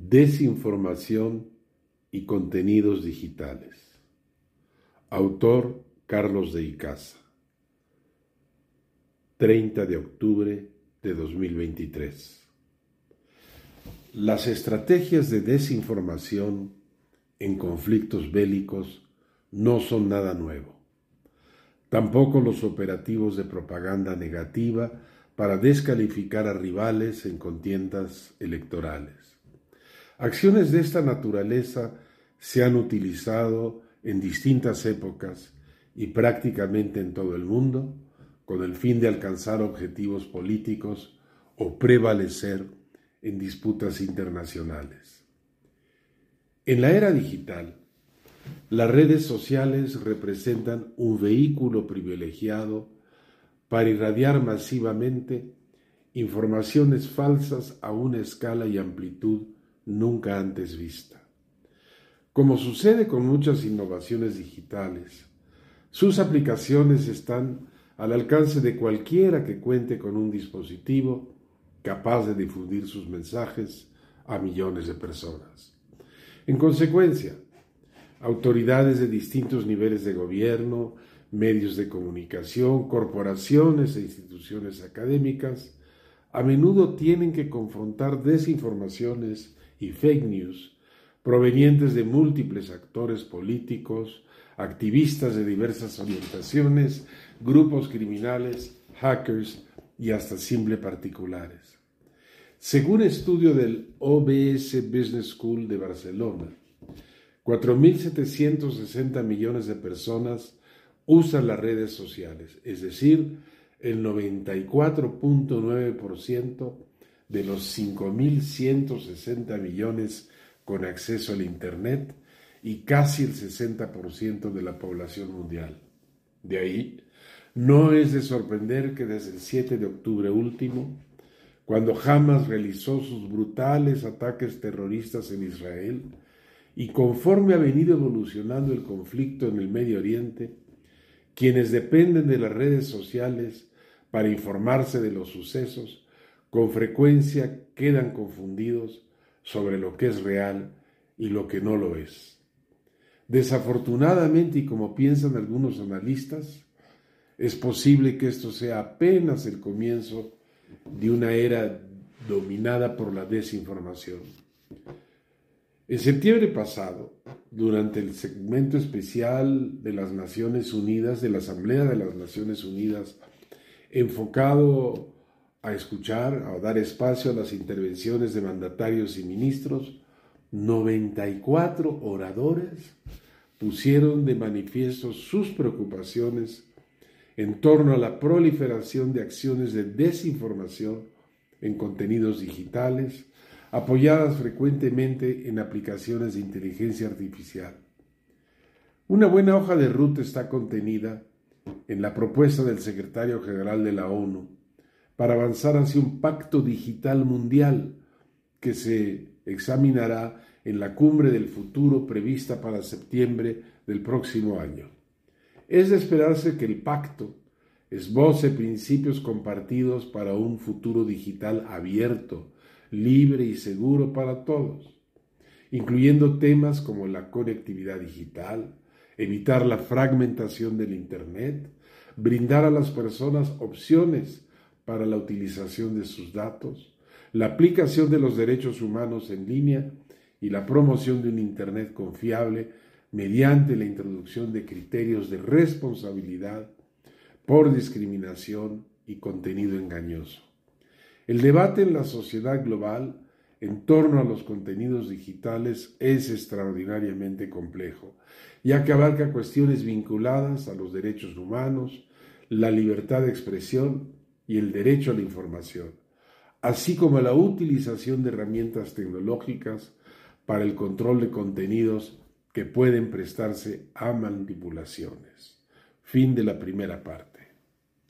Desinformación y contenidos digitales. Autor Carlos de Icaza. 30 de octubre de 2023. Las estrategias de desinformación en conflictos bélicos no son nada nuevo. Tampoco los operativos de propaganda negativa para descalificar a rivales en contiendas electorales. Acciones de esta naturaleza se han utilizado en distintas épocas y prácticamente en todo el mundo con el fin de alcanzar objetivos políticos o prevalecer en disputas internacionales. En la era digital, las redes sociales representan un vehículo privilegiado para irradiar masivamente informaciones falsas a una escala y amplitud nunca antes vista. Como sucede con muchas innovaciones digitales, sus aplicaciones están al alcance de cualquiera que cuente con un dispositivo capaz de difundir sus mensajes a millones de personas. En consecuencia, autoridades de distintos niveles de gobierno, medios de comunicación, corporaciones e instituciones académicas, a menudo tienen que confrontar desinformaciones y fake news provenientes de múltiples actores políticos, activistas de diversas orientaciones, grupos criminales, hackers y hasta simple particulares. Según estudio del OBS Business School de Barcelona, 4.760 millones de personas usan las redes sociales, es decir, el 94.9% de los 5.160 millones con acceso al Internet y casi el 60% de la población mundial. De ahí, no es de sorprender que desde el 7 de octubre último, cuando Hamas realizó sus brutales ataques terroristas en Israel, y conforme ha venido evolucionando el conflicto en el Medio Oriente, quienes dependen de las redes sociales para informarse de los sucesos con frecuencia quedan confundidos sobre lo que es real y lo que no lo es. Desafortunadamente, y como piensan algunos analistas, es posible que esto sea apenas el comienzo de una era dominada por la desinformación. En septiembre pasado, durante el segmento especial de las Naciones Unidas, de la Asamblea de las Naciones Unidas, enfocado a escuchar, a dar espacio a las intervenciones de mandatarios y ministros, 94 oradores pusieron de manifiesto sus preocupaciones en torno a la proliferación de acciones de desinformación en contenidos digitales, apoyadas frecuentemente en aplicaciones de inteligencia artificial. Una buena hoja de ruta está contenida en la propuesta del secretario general de la ONU para avanzar hacia un pacto digital mundial que se examinará en la cumbre del futuro prevista para septiembre del próximo año. Es de esperarse que el pacto esboce principios compartidos para un futuro digital abierto, libre y seguro para todos, incluyendo temas como la conectividad digital, evitar la fragmentación del Internet, brindar a las personas opciones para la utilización de sus datos, la aplicación de los derechos humanos en línea y la promoción de un Internet confiable mediante la introducción de criterios de responsabilidad por discriminación y contenido engañoso. El debate en la sociedad global en torno a los contenidos digitales es extraordinariamente complejo, ya que abarca cuestiones vinculadas a los derechos humanos, la libertad de expresión y el derecho a la información, así como la utilización de herramientas tecnológicas para el control de contenidos que pueden prestarse a manipulaciones. Fin de la primera parte.